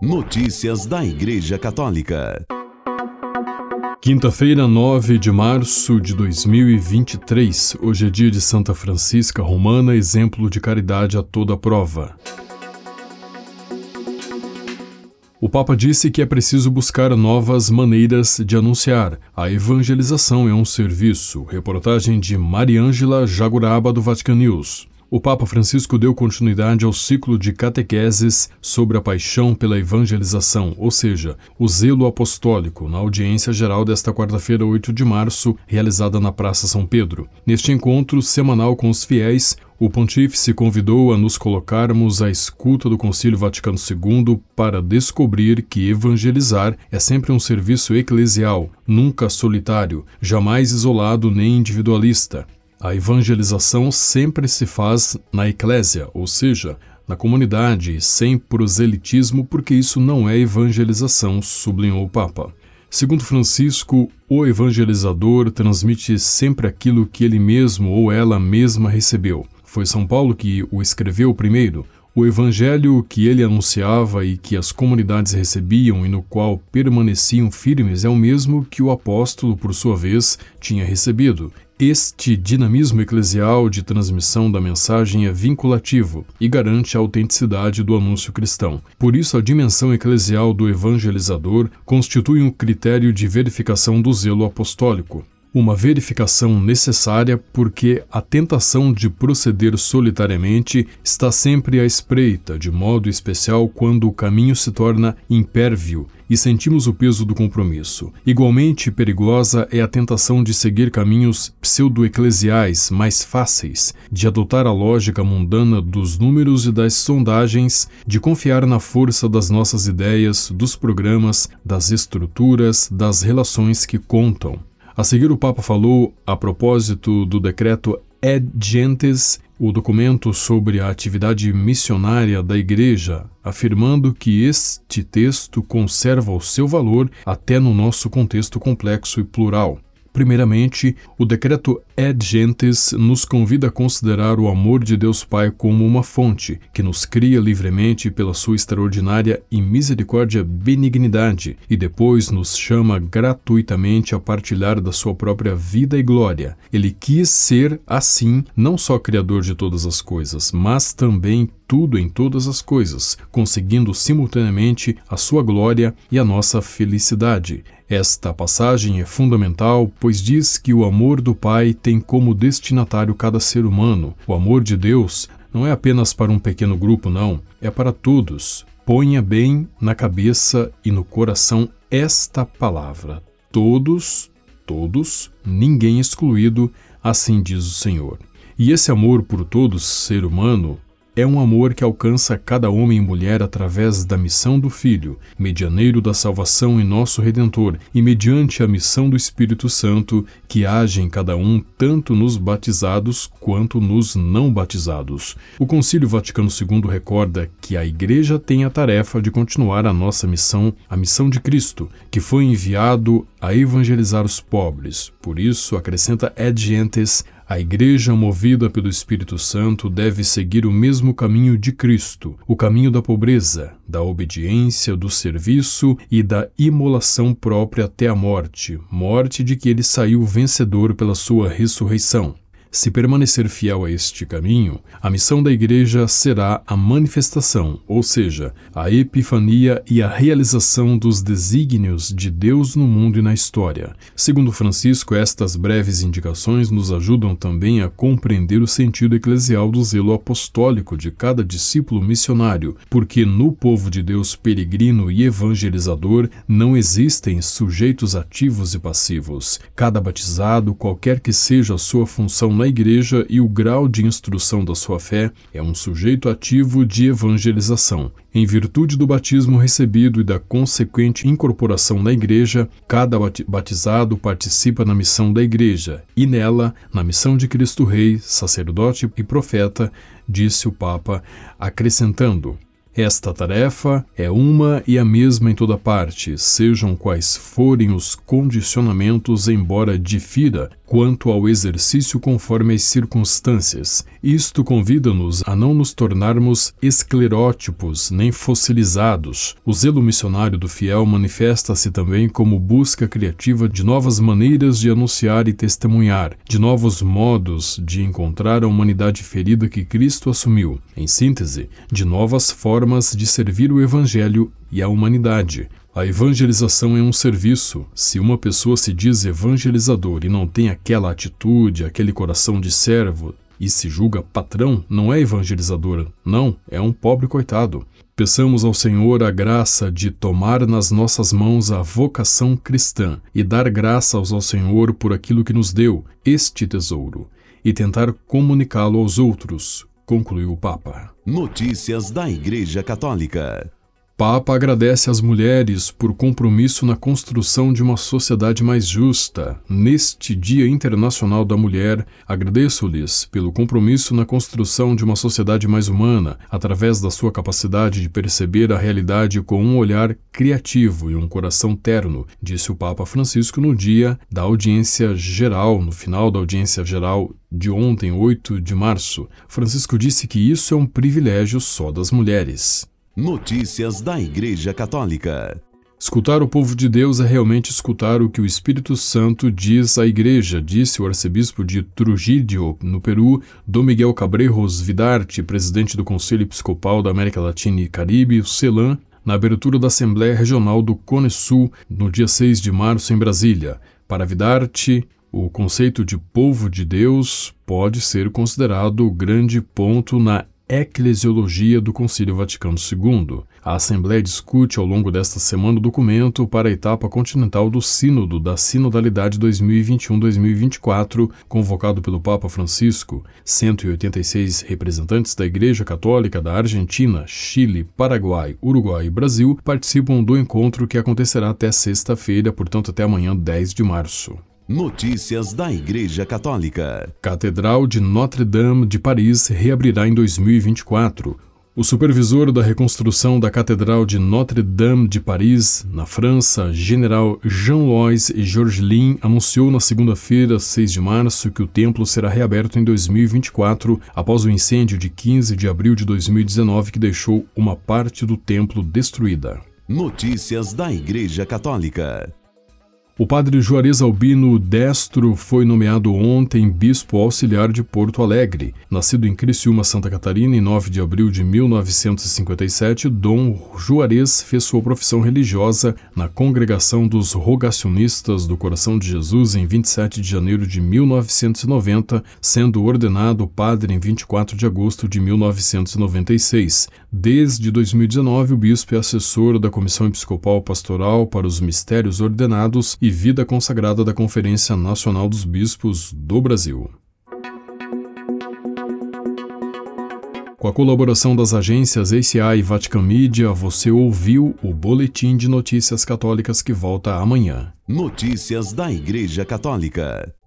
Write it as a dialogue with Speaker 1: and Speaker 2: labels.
Speaker 1: Notícias da Igreja Católica.
Speaker 2: Quinta-feira, 9 de março de 2023. Hoje é dia de Santa Francisca Romana, exemplo de caridade a toda prova. O Papa disse que é preciso buscar novas maneiras de anunciar. A evangelização é um serviço. Reportagem de Mariângela Jaguraba, do Vatican News o Papa Francisco deu continuidade ao ciclo de catequeses sobre a paixão pela evangelização, ou seja, o zelo apostólico, na audiência geral desta quarta-feira, 8 de março, realizada na Praça São Pedro. Neste encontro semanal com os fiéis, o pontífice convidou a nos colocarmos à escuta do Concílio Vaticano II para descobrir que evangelizar é sempre um serviço eclesial, nunca solitário, jamais isolado nem individualista. A evangelização sempre se faz na eclésia, ou seja, na comunidade, sem proselitismo, porque isso não é evangelização, sublinhou o Papa. Segundo Francisco, o evangelizador transmite sempre aquilo que ele mesmo ou ela mesma recebeu. Foi São Paulo que o escreveu primeiro. O evangelho que ele anunciava e que as comunidades recebiam e no qual permaneciam firmes é o mesmo que o apóstolo, por sua vez, tinha recebido. Este dinamismo eclesial de transmissão da mensagem é vinculativo e garante a autenticidade do anúncio cristão. Por isso, a dimensão eclesial do evangelizador constitui um critério de verificação do zelo apostólico uma verificação necessária porque a tentação de proceder solitariamente está sempre à espreita, de modo especial quando o caminho se torna impérvio e sentimos o peso do compromisso. Igualmente perigosa é a tentação de seguir caminhos pseudo-eclesiais mais fáceis, de adotar a lógica mundana dos números e das sondagens, de confiar na força das nossas ideias, dos programas, das estruturas, das relações que contam. A seguir, o Papa falou a propósito do decreto Ed Gentes, o documento sobre a atividade missionária da Igreja, afirmando que este texto conserva o seu valor até no nosso contexto complexo e plural. Primeiramente, o decreto Ed Gentes nos convida a considerar o amor de Deus Pai como uma fonte que nos cria livremente pela sua extraordinária e misericórdia benignidade e depois nos chama gratuitamente a partilhar da sua própria vida e glória. Ele quis ser, assim, não só Criador de todas as coisas, mas também tudo em todas as coisas, conseguindo simultaneamente a sua glória e a nossa felicidade. Esta passagem é fundamental, pois diz que o amor do Pai tem como destinatário cada ser humano. O amor de Deus não é apenas para um pequeno grupo, não, é para todos. Ponha bem na cabeça e no coração esta palavra: todos, todos, ninguém excluído, assim diz o Senhor. E esse amor por todo ser humano é um amor que alcança cada homem e mulher através da missão do Filho, medianeiro da salvação e nosso Redentor, e mediante a missão do Espírito Santo, que age em cada um, tanto nos batizados quanto nos não batizados. O Concílio Vaticano II recorda que a Igreja tem a tarefa de continuar a nossa missão, a missão de Cristo, que foi enviado a evangelizar os pobres. Por isso, acrescenta Ed Gentes, a Igreja, movida pelo Espírito Santo, deve seguir o mesmo caminho de Cristo, o caminho da pobreza, da obediência, do serviço e da imolação própria até a morte, morte de que ele saiu vencedor pela sua ressurreição. Se permanecer fiel a este caminho, a missão da Igreja será a manifestação, ou seja, a epifania e a realização dos desígnios de Deus no mundo e na história. Segundo Francisco, estas breves indicações nos ajudam também a compreender o sentido eclesial do zelo apostólico de cada discípulo missionário, porque no povo de Deus peregrino e evangelizador não existem sujeitos ativos e passivos. Cada batizado, qualquer que seja a sua função na igreja e o grau de instrução da sua fé é um sujeito ativo de evangelização. Em virtude do batismo recebido e da consequente incorporação na igreja, cada batizado participa na missão da igreja e nela, na missão de Cristo Rei, sacerdote e profeta, disse o Papa, acrescentando: esta tarefa é uma e a mesma em toda parte, sejam quais forem os condicionamentos, embora difira quanto ao exercício conforme as circunstâncias. Isto convida-nos a não nos tornarmos esclerótipos nem fossilizados. O zelo missionário do fiel manifesta-se também como busca criativa de novas maneiras de anunciar e testemunhar, de novos modos de encontrar a humanidade ferida que Cristo assumiu. Em síntese, de novas formas de servir o Evangelho e a humanidade. A evangelização é um serviço. Se uma pessoa se diz evangelizador e não tem aquela atitude, aquele coração de servo e se julga patrão, não é evangelizador, não, é um pobre coitado. Peçamos ao Senhor a graça de tomar nas nossas mãos a vocação cristã e dar graças ao Senhor por aquilo que nos deu, este tesouro, e tentar comunicá-lo aos outros, concluiu o Papa.
Speaker 1: Notícias da Igreja Católica.
Speaker 2: Papa agradece às mulheres por compromisso na construção de uma sociedade mais justa. Neste Dia Internacional da Mulher, agradeço-lhes pelo compromisso na construção de uma sociedade mais humana, através da sua capacidade de perceber a realidade com um olhar criativo e um coração terno, disse o Papa Francisco no dia da audiência geral, no final da audiência geral de ontem, 8 de março. Francisco disse que isso é um privilégio só das mulheres.
Speaker 1: Notícias da Igreja Católica.
Speaker 2: Escutar o povo de Deus é realmente escutar o que o Espírito Santo diz à Igreja, disse o arcebispo de Trujillo, no Peru, Dom Miguel Cabrejos Vidarte, presidente do Conselho Episcopal da América Latina e Caribe, o CELAM, na abertura da Assembleia Regional do Cone Sul, no dia 6 de março, em Brasília. Para Vidarte, o conceito de povo de Deus pode ser considerado o grande ponto na Eclesiologia do Concílio Vaticano II. A Assembleia discute ao longo desta semana o documento para a etapa continental do Sínodo da Sinodalidade 2021-2024, convocado pelo Papa Francisco. 186 representantes da Igreja Católica da Argentina, Chile, Paraguai, Uruguai e Brasil participam do encontro que acontecerá até sexta-feira, portanto até amanhã, 10 de março.
Speaker 1: Notícias da Igreja Católica.
Speaker 2: Catedral de Notre-Dame de Paris reabrirá em 2024. O supervisor da reconstrução da Catedral de Notre-Dame de Paris, na França, general Jean-Louis Georgelin, anunciou na segunda-feira, 6 de março, que o templo será reaberto em 2024, após o incêndio de 15 de abril de 2019 que deixou uma parte do templo destruída.
Speaker 1: Notícias da Igreja Católica.
Speaker 2: O padre Juarez Albino Destro foi nomeado ontem bispo auxiliar de Porto Alegre. Nascido em Criciúma, Santa Catarina, em 9 de abril de 1957, Dom Juarez fez sua profissão religiosa na Congregação dos Rogacionistas do Coração de Jesus em 27 de janeiro de 1990, sendo ordenado padre em 24 de agosto de 1996. Desde 2019, o bispo é assessor da Comissão Episcopal Pastoral para os Mistérios Ordenados e Vida Consagrada da Conferência Nacional dos Bispos do Brasil. Com a colaboração das agências ACI e Vatican Media, você ouviu o Boletim de Notícias Católicas que volta amanhã.
Speaker 1: Notícias da Igreja Católica.